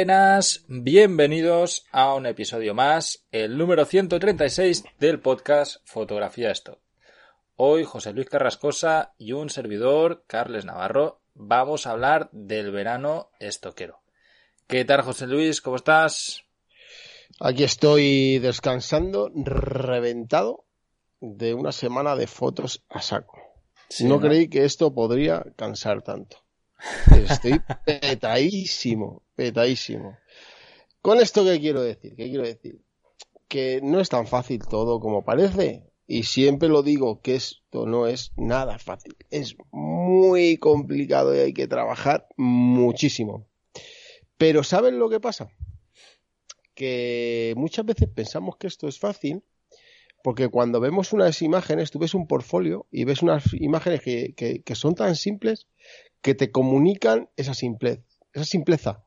buenas, bienvenidos a un episodio más, el número 136 del podcast Fotografía Esto. Hoy José Luis Carrascosa y un servidor, Carles Navarro, vamos a hablar del verano estoquero. ¿Qué tal José Luis? ¿Cómo estás? Aquí estoy descansando, reventado de una semana de fotos a saco. no, no creí que esto podría cansar tanto. Estoy petadísimo, petadísimo. Con esto, ¿qué quiero decir? ¿Qué quiero decir? Que no es tan fácil todo como parece. Y siempre lo digo que esto no es nada fácil. Es muy complicado y hay que trabajar muchísimo. Pero ¿saben lo que pasa? Que muchas veces pensamos que esto es fácil porque cuando vemos unas imágenes, tú ves un portfolio y ves unas imágenes que, que son tan simples que te comunican esa simpleza, esa simpleza.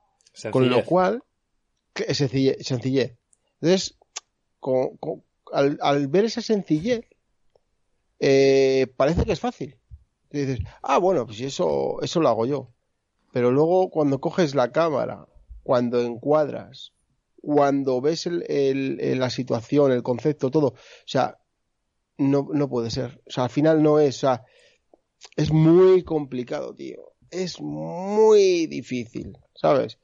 Con lo cual, es sencillez. Entonces, al, ver esa sencillez, eh, parece que es fácil. Y dices, ah, bueno, pues eso, eso lo hago yo. Pero luego cuando coges la cámara, cuando encuadras, cuando ves el, la situación, el concepto, todo, o sea, no, no puede ser. O sea, al final no es, o sea, es muy complicado, tío. Es muy difícil, ¿sabes?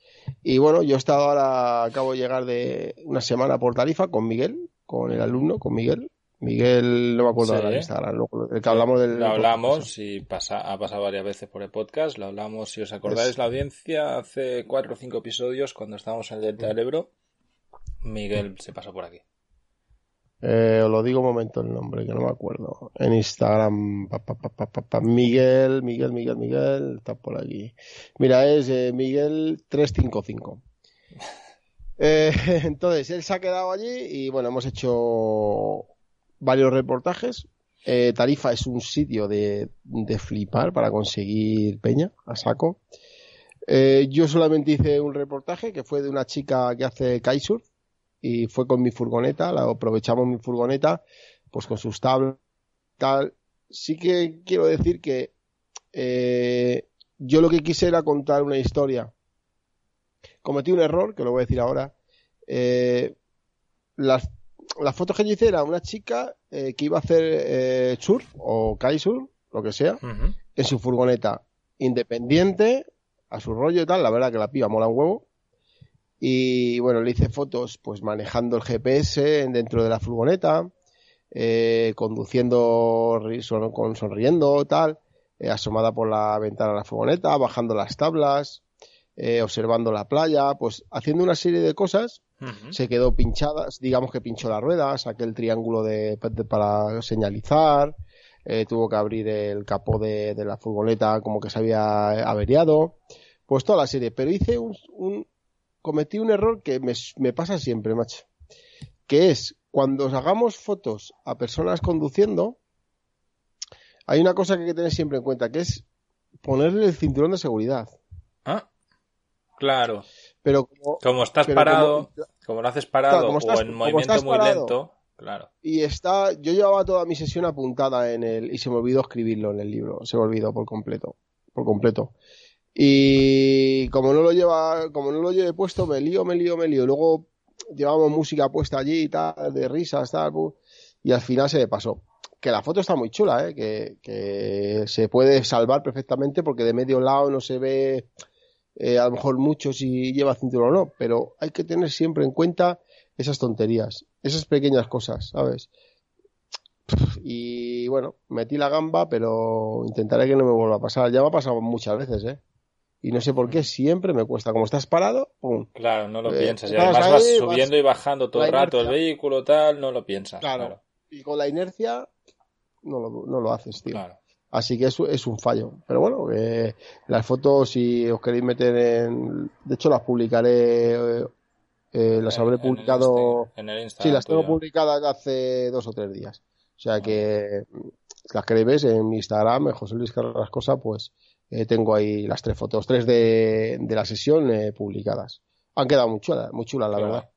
Y bueno, yo he estado ahora, acabo de llegar de una semana por Tarifa con Miguel, con el alumno, con Miguel. Miguel, no me acuerdo de la Instagram, el que hablamos del. Lo hablamos y pasa, ha pasado varias veces por el podcast. Lo hablamos, si os acordáis, la audiencia hace cuatro o cinco episodios cuando estábamos en el Delta del Ebro. Miguel se pasó por aquí. Eh, os lo digo un momento el nombre, que no me acuerdo. En Instagram, Miguel, Miguel, Miguel, Miguel, está por aquí. Mira, es eh, Miguel355. Eh, entonces, él se ha quedado allí y bueno, hemos hecho varios reportajes. Eh, Tarifa es un sitio de, de, flipar para conseguir peña a saco. Eh, yo solamente hice un reportaje que fue de una chica que hace kitesurf y fue con mi furgoneta, la aprovechamos mi furgoneta, pues con sus tablas tal. Sí que quiero decir que eh, yo lo que quise era contar una historia. Cometí un error, que lo voy a decir ahora. Eh, las, las fotos que yo hice era una chica eh, que iba a hacer eh, surf o kitesurf, lo que sea, en su furgoneta independiente, a su rollo y tal. La verdad que la piba mola un huevo. Y bueno, le hice fotos pues manejando el GPS dentro de la furgoneta, eh, conduciendo con sonriendo, tal, eh, asomada por la ventana de la furgoneta, bajando las tablas, eh, observando la playa, pues haciendo una serie de cosas. Se quedó pinchada, digamos que pinchó la rueda, saqué el triángulo de, para señalizar, eh, tuvo que abrir el capó de, de, la furgoneta como que se había averiado, pues toda la serie. Pero hice un, un cometí un error que me, pasa siempre, macho. Que es, cuando hagamos fotos a personas conduciendo, hay una cosa que hay que tener siempre en cuenta, que es ponerle el cinturón de seguridad. Ah, claro. Pero como, estás parado, como, lo haces parado o en movimiento muy lento, claro. Y está, yo llevaba toda mi sesión apuntada en el, y se me olvidó escribirlo en el libro, se me olvidó por completo, por completo. Y como no lo lleva, como no lo lleve puesto, me lío, me lío, me lío. Luego llevamos música puesta allí y tal, de risas, tal, y al final se me pasó. Que la foto está muy chula, ¿eh? que, que se puede salvar perfectamente porque de medio lado no se ve eh, a lo mejor mucho si lleva cinturón o no, pero hay que tener siempre en cuenta esas tonterías, esas pequeñas cosas, ¿sabes? Y bueno, metí la gamba, pero intentaré que no me vuelva a pasar. Ya me ha pasado muchas veces, ¿eh? Y no sé por qué siempre me cuesta. Como estás parado, ¡pum! Claro, no lo eh, piensas. Y además vas subiendo y bajando todo el rato el vehículo, tal, no lo piensas. Claro. Y con la inercia no lo, no lo haces, tío. Claro. Así que eso es un fallo. Pero bueno, las fotos, si os queréis meter en. De hecho, las publicaré. Eh, las habré publicado. En el sí, las tengo publicadas hace dos o tres días. O sea que las queréis ver en mi Instagram, José Luis Carrascosa, pues eh, tengo ahí las tres fotos, tres de, de la sesión eh, publicadas. Han quedado muy chulas, muy chulas, la verdad.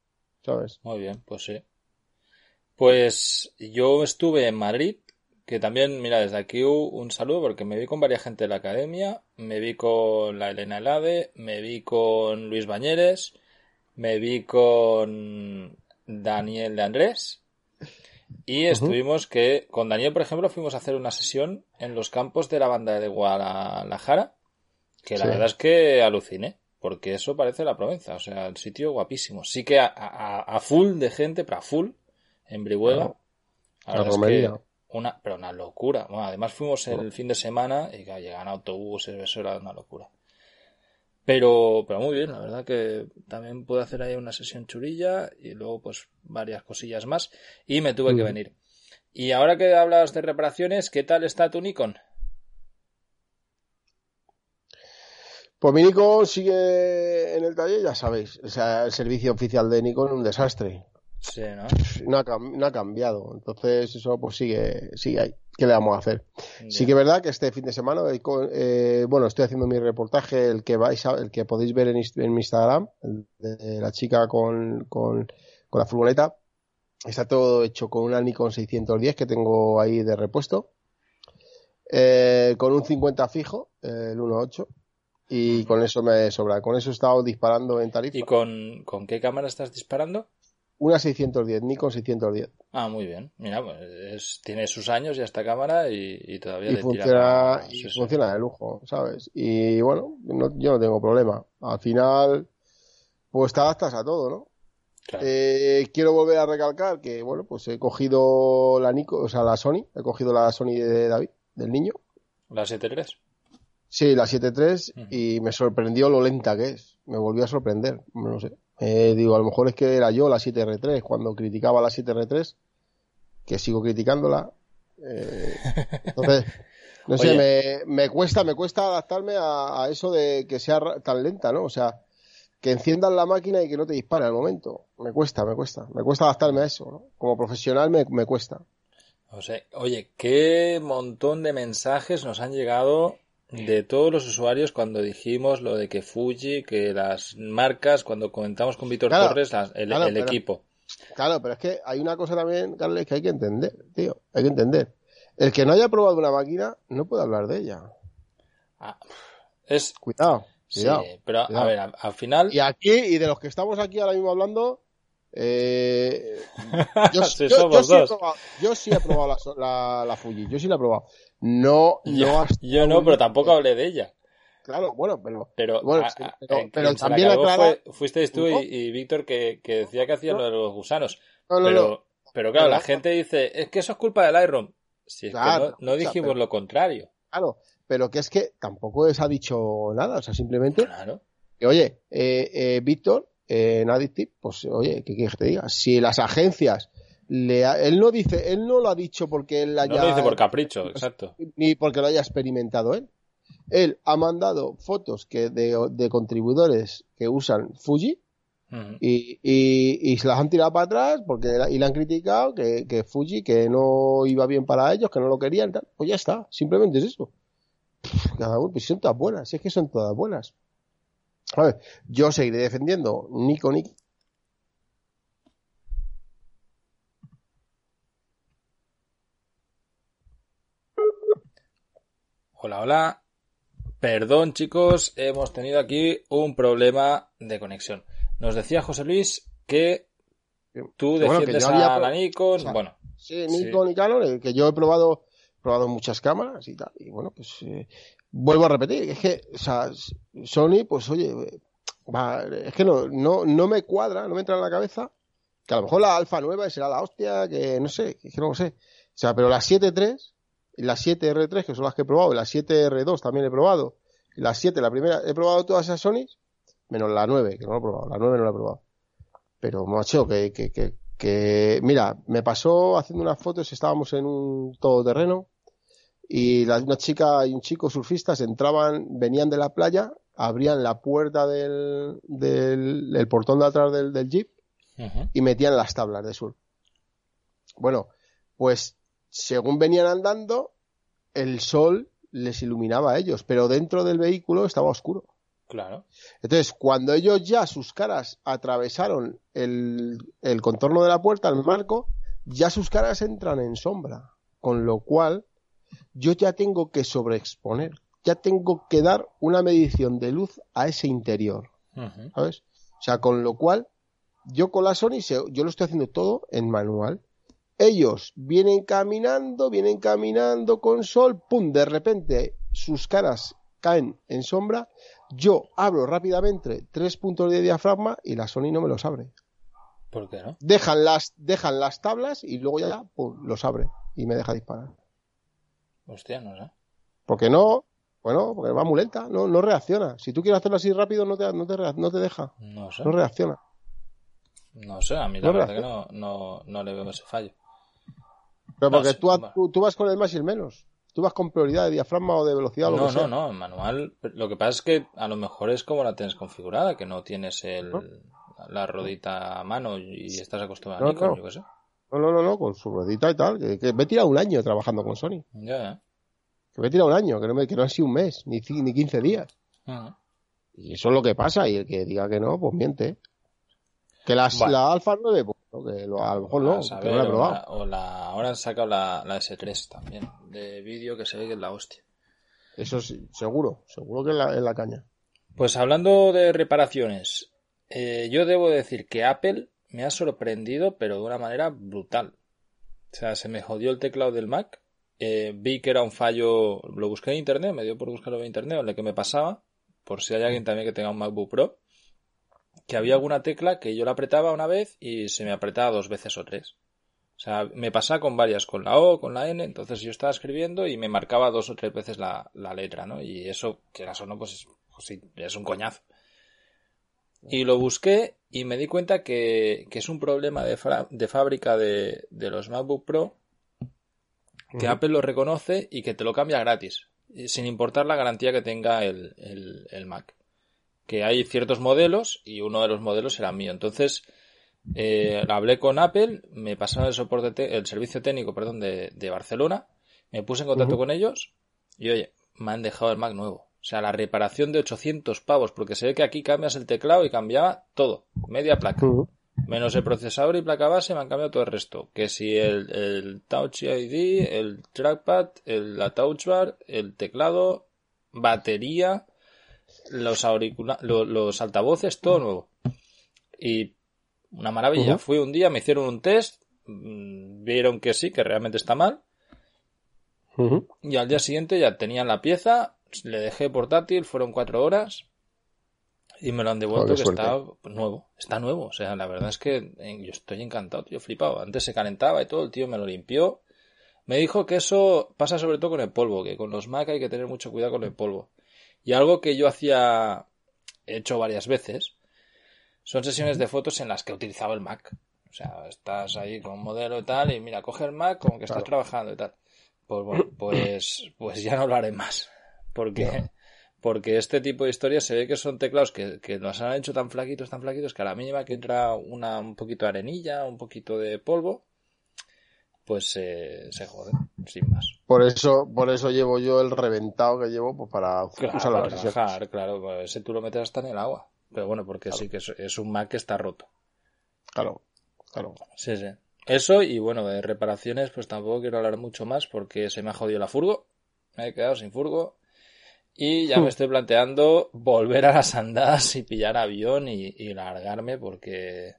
¿Sabes? Muy bien, pues sí. Pues yo estuve en Madrid, que también, mira, desde aquí un saludo porque me vi con varias gente de la academia, me vi con la Elena Elade, me vi con Luis Bañeres, me vi con Daniel de Andrés y estuvimos que con Daniel, por ejemplo, fuimos a hacer una sesión en los campos de la banda de Guadalajara, que la verdad es que aluciné, porque eso parece la Provenza, o sea, el sitio guapísimo. Sí que a, full de gente, pero a full, en Brihuega. La romería. una, pero una locura. además fuimos el fin de semana y que llegan autobuses, eso era una locura. Pero, pero muy bien, la verdad que también pude hacer ahí una sesión churilla y luego pues varias cosillas más y me tuve que venir. Y ahora que hablas de reparaciones, ¿qué tal está tu Nikon? Pues mi Nikon sigue en el taller, ya sabéis. O sea, el servicio oficial de Nikon es un desastre. Sí, ¿no? No ha, cambiado. Entonces, eso pues sigue, sigue ahí. ¿Qué le vamos a hacer? Sí que es verdad que este fin de semana, eh, bueno, estoy haciendo mi reportaje, el que vais el que podéis ver en, mi Instagram, el de la chica con, con, la furgoneta. Está todo hecho con una Nikon 610 que tengo ahí de repuesto. Eh, con un 50 fijo, el 1.8. Y con eso me sobra. Con eso he estado disparando en tarifa. ¿Y con, con qué cámara estás disparando? Una 610, Nikon 610. Ah, muy bien. Mira, pues tiene sus años ya esta cámara y, todavía y funciona, y funciona de lujo, ¿sabes? Y bueno, yo no tengo problema. Al final, pues te adaptas a todo, ¿no? Eh, quiero volver a recalcar que, bueno, pues he cogido la Nikon, o sea, la Sony, he cogido la Sony de David, del niño. ¿La 7.3? Sí, la 7.3 y me sorprendió lo lenta que es. Me volvió a sorprender, no sé. Eh, digo, a lo mejor es que era yo la 7R3 cuando criticaba la 7R3, que sigo criticándola. Eh, entonces, no sé, me, me, cuesta, me cuesta adaptarme a, eso de que sea tan lenta, ¿no? O sea, que enciendan la máquina y que no te dispare al momento. Me cuesta, me cuesta. Me cuesta adaptarme a eso, ¿no? Como profesional me, me cuesta. O sea, oye, qué montón de mensajes nos han llegado de todos los usuarios cuando dijimos lo de que Fuji, que las marcas, cuando comentamos con Víctor Torres, el, equipo. Claro, pero es que hay una cosa también, Carles, que hay que entender, tío. Hay que entender. El que no haya probado una máquina no puede hablar de ella. Ah, es... Cuidado. Sí, pero a ver, al, final. Y aquí, y de los que estamos aquí ahora mismo hablando, eh, yo, sí he probado, la, la, Fuji, yo sí la he probado. No, no Yo no, pero tampoco hablé de ella. Claro, bueno, pero. Pero, bueno, pero, también aclara... fuisteis tú y, Víctor que, decía que hacían lo de los gusanos. pero, pero claro, la gente dice, es que eso es culpa del Iron. Si es que no, dijimos lo contrario. Claro, pero que es que tampoco se ha dicho nada, o sea, simplemente. Claro. Que, oye, eh, eh, Víctor, eh, en Addictive, pues, oye, ¿qué quieres que te diga? Si las agencias él no dice, él no lo ha dicho porque él haya. No lo dice por capricho, exacto. Ni porque lo haya experimentado él. Él ha mandado fotos que de, contribuidores que usan Fuji y, y, se las han tirado para atrás porque y le han criticado que, que, Fuji que no iba bien para ellos, que no lo querían, tal. pues ya está, simplemente es eso. Cada uno, pues son todas buenas, si es que son todas buenas. A ver, yo seguiré defendiendo Nikon Hola, hola. Perdón, chicos, hemos tenido aquí un problema de conexión. Nos decía José Luis que tú defiendes a la Nikon. bueno, sí, Nikon y Canon, que yo he probado, probado muchas cámaras y tal. Y bueno, pues eh, vuelvo a repetir, es que, o sea, Sony, pues oye, es que no, no, no me cuadra, no me entra en la cabeza que a lo mejor la alfa nueva será la hostia, que no sé, que no lo sé. O sea, pero la 7.3 la 7R3, que son las que he probado, la 7R2 también he probado, la 7, la primera, he probado todas esas Sony, menos la 9, que no la he probado, la 9 no la he probado. Pero, macho, que, que, que, que mira, me pasó haciendo unas fotos, estábamos en un todoterreno, y la, una chica y un chico surfistas entraban, venían de la playa, abrían la puerta del, del, portón de atrás del, del jeep y metían las tablas de surf. Bueno, pues según venían andando, el sol les iluminaba a ellos, pero dentro del vehículo estaba oscuro. Claro. Entonces, cuando ellos ya sus caras atravesaron el, el contorno de la puerta, el marco, ya sus caras entran en sombra. Con lo cual, yo ya tengo que sobreexponer, ya tengo que dar una medición de luz a ese interior. ¿Sabes? O sea, con lo cual, yo con la Sony, yo lo estoy haciendo todo en manual. Ellos vienen caminando, vienen caminando con sol, pum, de repente sus caras caen en sombra, yo abro rápidamente tres puntos de diafragma y la Sony no me los abre. ¿Por qué no? Dejan las, dejan las tablas y luego ya pum, los abre y me deja disparar. Hostia, no sé. Porque no, bueno, porque va muy lenta, no, no reacciona. Si tú quieres hacerlo así rápido, no te, no te, no te deja. No sé. No reacciona. No sé, a mí la No verdad que no, no, no le veo ese fallo. Pero No, porque tú, tú, tú vas con el más y el menos. Tú vas con prioridad de diafragma o de velocidad o lo No, que sea. no, no, en manual. Lo que pasa es que a lo mejor es como la tienes configurada, que no tienes el, ¿No? la rodita a mano y estás acostumbrado No, a Nikon, no. yo qué sé. No, no, no, no, con su ruedita y tal. Que, que me he tirado un año trabajando con Sony. Ya. Que me he tirado un año, que no, me, que no ha sido un mes, ni, ni 15 días. Ujú. Y eso es lo que pasa. Y el que diga que no, pues miente. Que las, Bueno. la Alfa 9, pues, no, que lo- a lo mejor no, que saber, no la he o probado. la- o la- ahora han sacado la, la S3 también, de vídeo que se ve que es la hostia. Eso sí, seguro, seguro que es la, es la caña. Pues hablando de reparaciones, eh, yo debo decir que Apple me ha sorprendido, pero de una manera brutal. O sea, se me jodió el teclado del Mac. eh, vi que era un fallo, lo busqué en internet, me dio por buscarlo en internet, en el que me pasaba, por si hay alguien también que tenga un MacBook Pro, que había alguna tecla que yo la apretaba una vez y se me apretaba dos veces o tres. O sea, me pasaba con varias, con la O, con la N, entonces yo estaba escribiendo y me marcaba dos o tres veces la, la letra, ¿no? Y eso, que o no, pues, es- pues sí, es un coñazo. Y lo busqué y me di cuenta que, que es un problema de, de fábrica de, de los MacBook Pro que. Apple lo reconoce y que te lo cambia gratis, sin importar la garantía que tenga el, el- el Mac. Que hay ciertos modelos y uno de los modelos era mío. Entonces, eh, hablé con Apple, me pasaron el soporte, te- el servicio técnico, perdón, de, de Barcelona, me puse en contacto con ellos y oye, me han dejado el Mac nuevo. O sea, la reparación de 800 pavos, porque se ve que aquí cambias el teclado y cambiaba todo, media placa. Menos el procesador y placa base me han cambiado todo el resto. Que si el, el Touch ID, el trackpad, el, la touch bar, el teclado, batería, los auricula lo- los altavoces, todo nuevo. Y una maravilla. Fui un día, me hicieron un test, mm, vieron que sí, que realmente está mal. Y al día siguiente ya tenían la pieza, le dejé portátil, fueron cuatro horas y me lo han devuelto que está nuevo, está nuevo. O sea, la verdad es que eh, yo estoy encantado, tío, flipado. Antes se calentaba y todo, el tío me lo limpió. Me dijo que eso pasa sobre todo con el polvo, que con los Mac hay que tener mucho cuidado con el polvo. Y algo que yo hacía, he hecho varias veces, son sesiones de fotos en las que he utilizado el Mac. O sea, estás ahí con un modelo y tal, y mira, coge el Mac como que estás Claro. trabajando y tal. Pues bueno, pues, pues ya no lo haré más. Porque, porque este tipo de historias se ve que son teclados que, que nos han hecho tan flaquitos, tan flaquitos, que a la mínima que entra una, un poquito de arenilla, un poquito de polvo, pues eh, se joden, sin más. Por eso, por eso llevo yo el reventado que llevo pues para Claro, usarlo en para trabajar, claro, pues ese tú lo metes hasta en el agua. Pero bueno, porque sí que es, es un Mac que está roto. Claro, claro. Sí, sí. Eso y bueno, de reparaciones pues tampoco quiero hablar mucho más porque se me ha jodido la furgo. Me he quedado sin furgo. Y ya me estoy planteando volver a las andadas y pillar avión y, y largarme porque...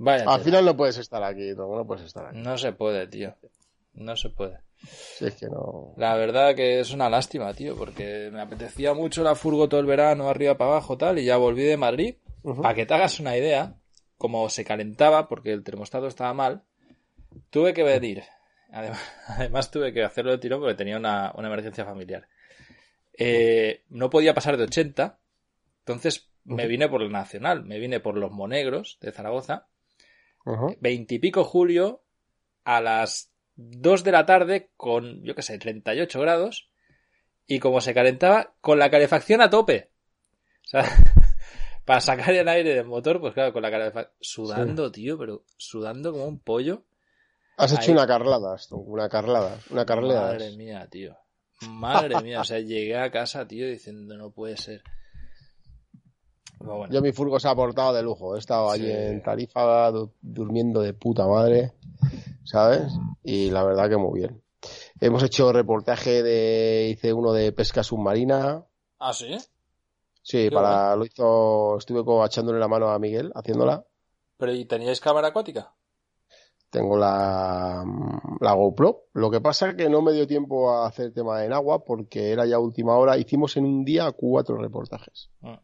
Vaya, Al tela. final no puedes estar aquí, no, no puedes estar aquí. no se puede, tío. No se puede. Si es que no. La verdad que es una lástima, tío, porque me apetecía mucho la furgo todo el verano, arriba para abajo, tal, y ya volví de Madrid. Para que te hagas una idea, como se calentaba porque el termostato estaba mal, tuve que venir. Además, además tuve que hacerlo de tirón porque tenía una, una emergencia familiar. Eh, no podía pasar de 80, entonces me vine por el Nacional, me vine por los Monegros de Zaragoza, Veintipico julio a las 2 de la tarde con, yo qué sé, 38 grados y como se calentaba, con la calefacción a tope. O sea, para sacar el aire del motor, pues claro, con la calefacción, sudando, tío, pero sudando como un pollo. Has hecho una carlada, esto, una carlada, una carlada. Madre mía, tío. Madre mía, o sea, llegué a casa, tío, diciendo, no puede ser. Bueno, Yo mi furgo se ha portado de lujo. He estado allí en Tarifa du- durmiendo de puta madre, ¿sabes? Y la verdad que muy bien. Hemos hecho reportaje de, hice uno de pesca submarina. ¿Ah, sí? Sí, Qué para lo hizo, estuve como echándole la mano a Miguel haciéndola. ¿Pero y teníais cámara acuática? Tengo la, la GoPro. Lo que pasa es que no me dio tiempo a hacer tema en agua porque era ya última hora. Hicimos en un día cuatro reportajes. Mm.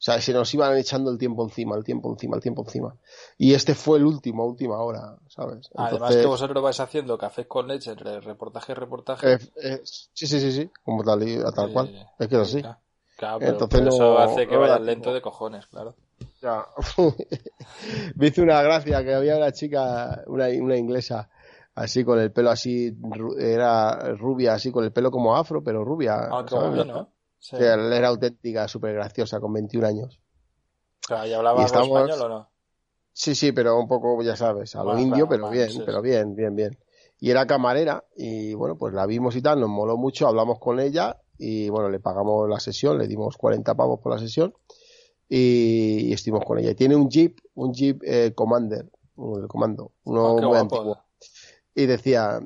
O sea, se nos iban echando el tiempo encima, el tiempo encima, el tiempo encima. Y este fue el último, última hora, ¿sabes? Además que vosotros vais haciendo cafés con leche entre reportaje y reportaje. eh, eh, sí, sí, sí, sí, como tal, y- tal cual. Es que es así. Claro, Claro, pero, Entonces pero eso no- hace que no vayas lento de cojones, claro. Ya. Me hizo una gracia que había una chica, una, una inglesa, así con el pelo así, era rubia, así con el pelo como afro, pero rubia. Ah, ¿sabes? ¿no? Sí. Era auténtica, súper graciosa, con 21 años. Claro, ¿Y hablaba y estamos- español o no? Sí, sí, pero un poco, ya sabes, a lo Más indio, pero bien, sí, pero bien, bien, bien. Y era camarera y bueno, pues la vimos y tal, nos moló mucho, hablamos con ella y bueno, le pagamos la sesión, le dimos 40 pavos por la sesión y, y estuvimos con ella. Tiene un Jeep, un Jeep eh, Commander, el comando, uno Ah, muy guapo. antiguo. Y decía,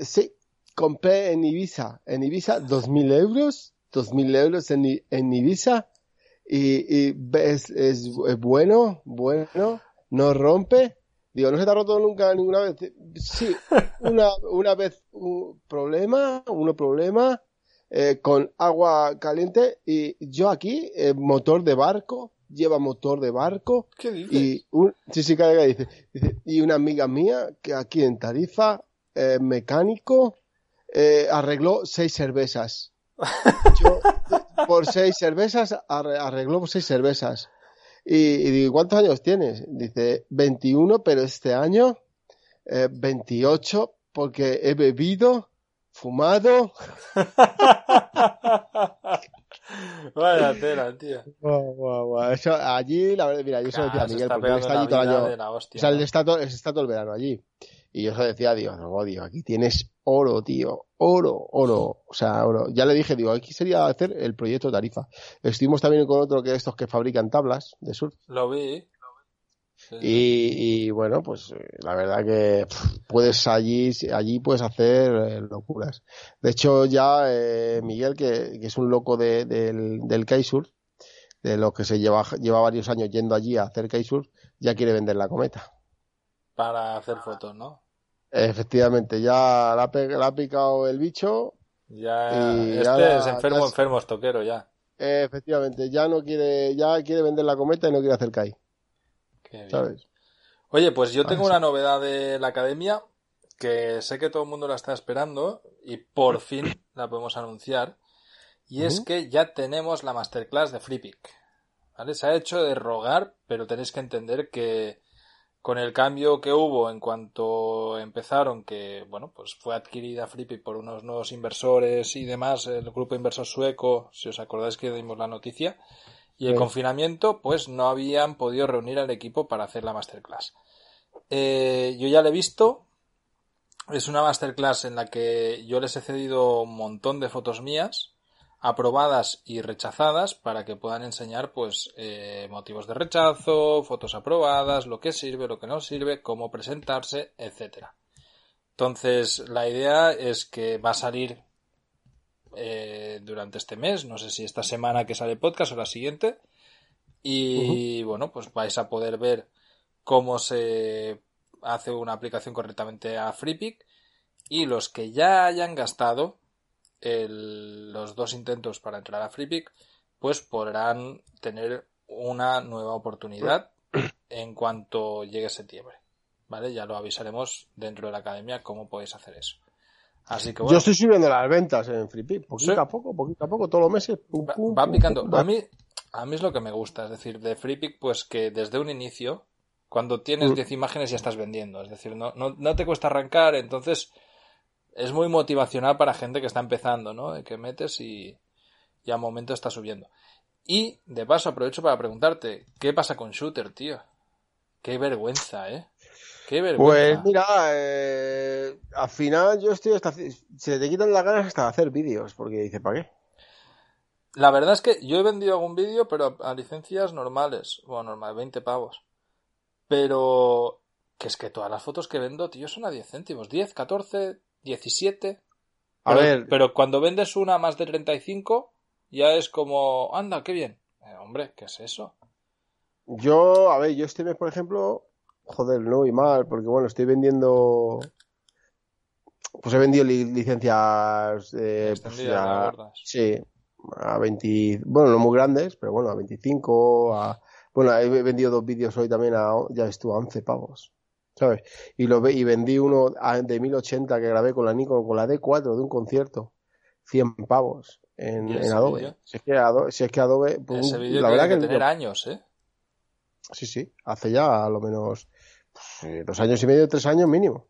sí, compré en Ibiza, en Ibiza 2.000 euros, 2.000 euros en, en Ibiza y, y es, es, es bueno, bueno, no rompe. Digo, ¿no se te ha roto nunca ninguna vez? Sí, una, una vez un problema, uno problema, eh, con agua caliente y yo aquí, eh, motor de barco, lleva motor de barco ¿Qué dices? y un, sí, sí, dice, dice, y una amiga mía que aquí en Tarifa, eh, mecánico, eh, arregló seis cervezas. Yo, por seis cervezas, arre- arregló por seis cervezas. Y, y digo, ¿cuántos años tienes? Dice, 21, pero este año, eh, 28, porque he bebido, fumado. Vaya tela, tío. Guau, guau, guau. Eso, allí, la verdad, mira, yo se lo decía a Claro, Miguel, está porque está una allí todo el año. hostia, O sea, él ¿no? está todo, está todo el verano allí. Y yo se decía, digo, no, digo, aquí tienes oro, tío, oro, oro, o sea, oro. Ya le dije, digo, aquí sería hacer el proyecto Tarifa. Estuvimos también con otro que estos que fabrican tablas de surf. Lo vi. Sí. Y, y, bueno, pues eh, la verdad que pff, puedes allí, allí puedes hacer eh, locuras. De hecho, ya eh, Miguel, que, que es un loco de- del, del kitesurf, de lo que se lleva, lleva varios años yendo allí a hacer kitesurf, ya quiere vender la cometa. Para hacer fotos, ¿no? Efectivamente, ya la ha, pe- la ha picado el bicho. Ya, este es enfermo, ya- enfermo, estoquero ya. Efectivamente, ya no quiere, ya quiere vender la cometa y no quiere hacer bien. ¿sabes? Oye, pues yo tengo Ah, sí. una novedad de la academia que sé que todo el mundo la está esperando y por fin la podemos anunciar. Y es que ya tenemos la masterclass de FreePic. ¿Vale? Se ha hecho de rogar, pero tenéis que entender que con el cambio que hubo en cuanto empezaron, que bueno, pues fue adquirida FreePic por unos nuevos inversores y demás, el grupo inversor sueco, si os acordáis que dimos la noticia, y el Sí. confinamiento, pues no habían podido reunir al equipo para hacer la masterclass. Eh, yo ya la he visto. Es una masterclass en la que yo les he cedido un montón de fotos mías, aprobadas y rechazadas, para que puedan enseñar, pues, eh, motivos de rechazo, fotos aprobadas, lo que sirve, lo que no sirve, cómo presentarse, etcétera. Entonces, la idea es que va a salir eh, durante este mes, no sé si esta semana que sale podcast o la siguiente, y bueno, pues vais a poder ver cómo se hace una aplicación correctamente a FreePic y los que ya hayan gastado el- los dos intentos para entrar a FreePic pues podrán tener una nueva oportunidad en cuanto llegue septiembre. ¿Vale? Ya lo avisaremos dentro de la academia cómo podéis hacer eso. Así que Yo estoy subiendo las ventas en FreePic, poquito Sí. a poco, poquito a poco, todos los meses. pum, va, pum, va pum, picando. pum, A mí, a mí es lo que me gusta, es decir, de FreePic, pues que desde un inicio, cuando tienes Mm. 10 imágenes ya estás vendiendo. Es decir, no, no, no te cuesta arrancar, entonces es muy motivacional para gente que está empezando, ¿no? De que metes y, y al momento está subiendo. Y, de paso, aprovecho para preguntarte, ¿qué pasa con Shooter, tío? Qué vergüenza, ¿eh? Qué Pues vergüenza. mira, eh, al final yo estoy hasta... Se te quitan las ganas hasta hacer vídeos, porque dice, ¿para qué? La verdad es que yo he vendido algún vídeo, pero a licencias normales. Bueno, normal, 20 pavos. Pero que es que todas las fotos que vendo, tío, son a 10 céntimos. 10, 14, 17. A Pero, ver, pero cuando vendes una más de 35, ya es como, anda, qué bien. Eh, hombre, ¿qué es eso? Yo, a ver, yo este mes, por ejemplo, joder, no voy mal, porque bueno, estoy vendiendo. Pues he vendido li- licencias. eh, pues gordas. sí, a 20. Bueno, no muy grandes, pero bueno, a 25. A, bueno, he vendido dos vídeos hoy también a. Ya estuvo a 11 pavos. ¿Sabes? Y, lo, ve- y vendí uno de 1080 que grabé con la Nikon, con la D4 de un concierto. 100 pavos en, ¿Y en ese Adobe. Si es que Adobe, si es que Adobe pues, Ese vídeo la verdad que que tener años, ¿eh? Sí, sí, hace ya a lo menos pues, eh, dos años y medio, tres años mínimo.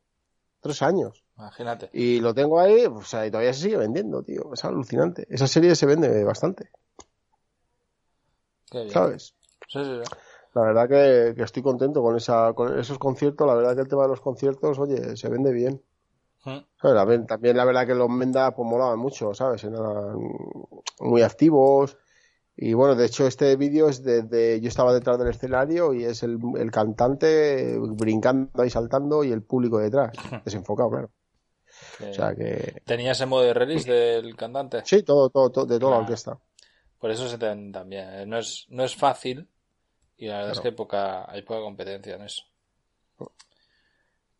Tres años. Imagínate. Y lo tengo ahí, o sea, y todavía se sigue vendiendo, tío. Es alucinante. Esa serie se vende bastante, Qué bien. ¿sabes? Sí, sí, sí. La verdad que, que estoy contento con esa, con esos conciertos. La verdad que el tema de los conciertos, oye, se vende bien. También la verdad que los Menda pues molaban mucho, ¿sabes? Eran muy activos. Y bueno, de hecho este vídeo es de, de- yo estaba detrás del escenario y es el, el cantante brincando y saltando y el público detrás, desenfocado, claro. O sea que ¿Tenía ese modo de release del cantante? sí, todo, todo, todo de toda la Claro. orquesta. Por eso se te ven también. eh, No es, no es fácil y la verdad es que hay poca, hay poca competencia en eso.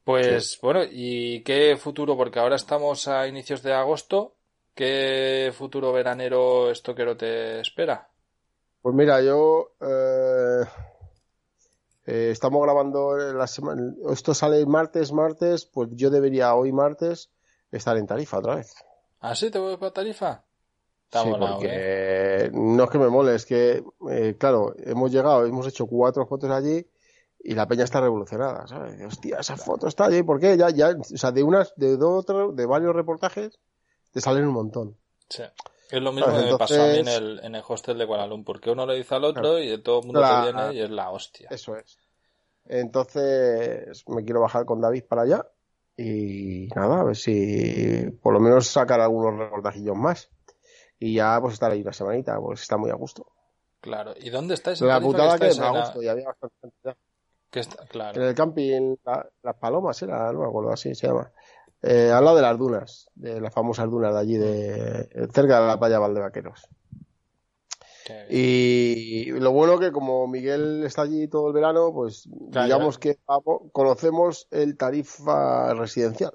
Pues bueno, ¿y qué futuro? Porque ahora estamos a inicios de agosto. ¿Qué futuro veranero estoquero te espera? Pues mira, yo eh, eh, estamos grabando la semana, esto sale martes, martes, pues yo debería hoy martes estar en Tarifa otra vez. ¿Ah, sí? ¿Te voy para Tarifa? Está Sí, porque ¿eh? no es que me mole, es que, eh, claro, hemos llegado, hemos hecho cuatro fotos allí y la peña está revolucionada, ¿sabes? Hostia, esa foto está allí, ¿por qué? Ya, ya, o sea, de unas, de dos, de varios reportajes, te salen un montón. Sí. Es lo mismo que me pasó a mí en entonces- el, en el hostel de Kuala Lumpur, que uno lo dice al otro Claro. y todo el mundo Claro. te viene y es la hostia. Eso es. Entonces, me quiero bajar con David para allá y nada, a ver si por lo menos sacar algunos reportajillos más. Y ya pues estar ahí una semanita, pues está muy a gusto. Claro. ¿Y dónde estáis? La putada que en a la- gusto y había bastante ya. que está- Claro. En el camping la- Las Palomas era, no me acuerdo, así se llama. Eh, al lado de las dunas, de las famosas dunas de allí, de cerca de la playa Valdevaqueros. Y lo bueno que como Miguel está allí todo el verano, pues Claro, digamos que conocemos el tarifa residencial,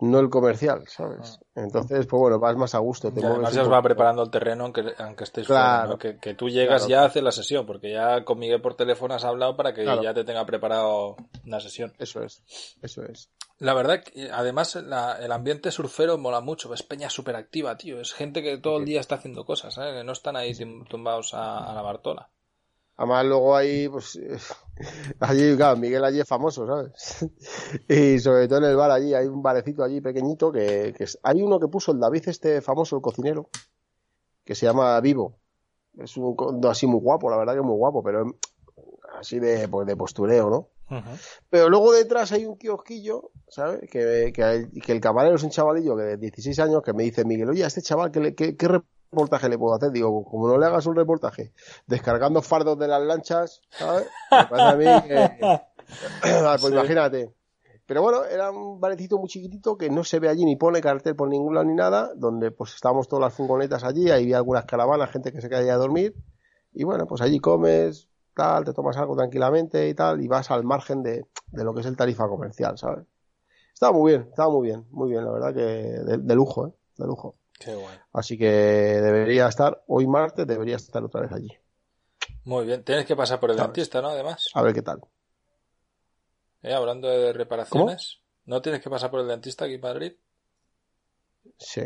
no el comercial, ¿sabes? Entonces, pues bueno, vas más a gusto. Te además ya os va preparando el terreno aunque, aunque estéis Claro. fuera, ¿no? que, que tú llegas Claro. ya hace la sesión, porque ya con Miguel por teléfono has hablado para que Claro. ya te tenga preparado una sesión. Eso es, eso es. La verdad, que además la- el ambiente surfero mola mucho, es peña súper activa, tío. Es gente que todo el día está haciendo cosas, ¿eh? que no están ahí tum- tumbados a, a la Bartola. Además, luego ahí, pues, allí, claro, Miguel allí es famoso, ¿sabes? Y sobre todo en el bar allí, hay un barecito allí pequeñito que, que es- hay uno que puso el David este famoso, el cocinero, que se llama Vivo. Es un así muy guapo, la verdad que muy guapo, pero así de, pues, de postureo, ¿no? Pero luego detrás hay un kiosquillo, ¿sabes? Que, que, el- que el camarero es un chavalillo que de 16 años que me dice, Miguel, oye, a este chaval, ¿qué, qué, qué reportaje le puedo hacer? Digo, como no le hagas un reportaje descargando fardos de las lanchas, ¿sabes? Me a mí que... Ah, pues Sí. imagínate. Pero bueno, era un barecito muy chiquitito que no se ve allí ni pone cartel por ningún lado ni nada, donde pues estábamos todas las furgonetas allí, ahí había algunas caravanas, gente que se caía a dormir, y bueno, pues allí comes, tal, te tomas algo tranquilamente y tal, y vas al margen de, de lo que es el tarifa comercial, ¿sabes? Estaba muy bien, estaba muy bien, muy bien, la verdad que de, de lujo, ¿eh? De lujo. Qué guay. Así que debería estar, hoy martes, debería estar otra vez allí. Muy bien. Tienes que pasar por el dentista, ¿no? Además. A ver qué tal. Eh, Hablando de reparaciones. ¿No tienes que pasar por el dentista aquí en Madrid? Sí.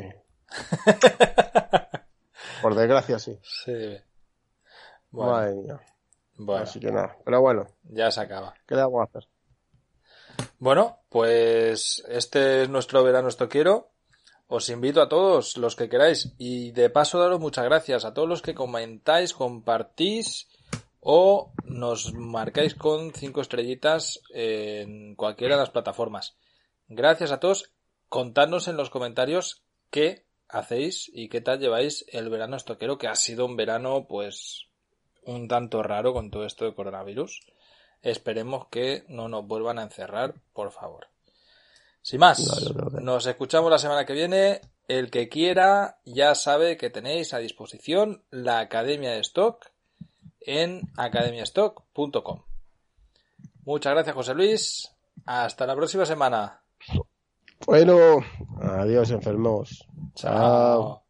Por desgracia, sí. Sí. Bueno, Madre mía. bueno, Así que nada. Pero bueno, ya se acaba. ¿qué le vamos a hacer? Bueno, pues este es nuestro verano esto quiero. Os invito a todos los que queráis y de paso daros muchas gracias a todos los que comentáis, compartís o nos marcáis con cinco estrellitas en cualquiera de las plataformas. Gracias a todos. Contadnos en los comentarios qué hacéis y qué tal lleváis el verano estoquero, que ha sido un verano pues un tanto raro con todo esto de coronavirus. Esperemos que no nos vuelvan a encerrar, por favor. Sin más, No, nos escuchamos la semana que viene. el que quiera ya sabe que tenéis a disposición la Academia de Stock en academiastock.com. Muchas gracias, José Luis. Hasta la próxima semana. Bueno, adiós, enfermos. Chao.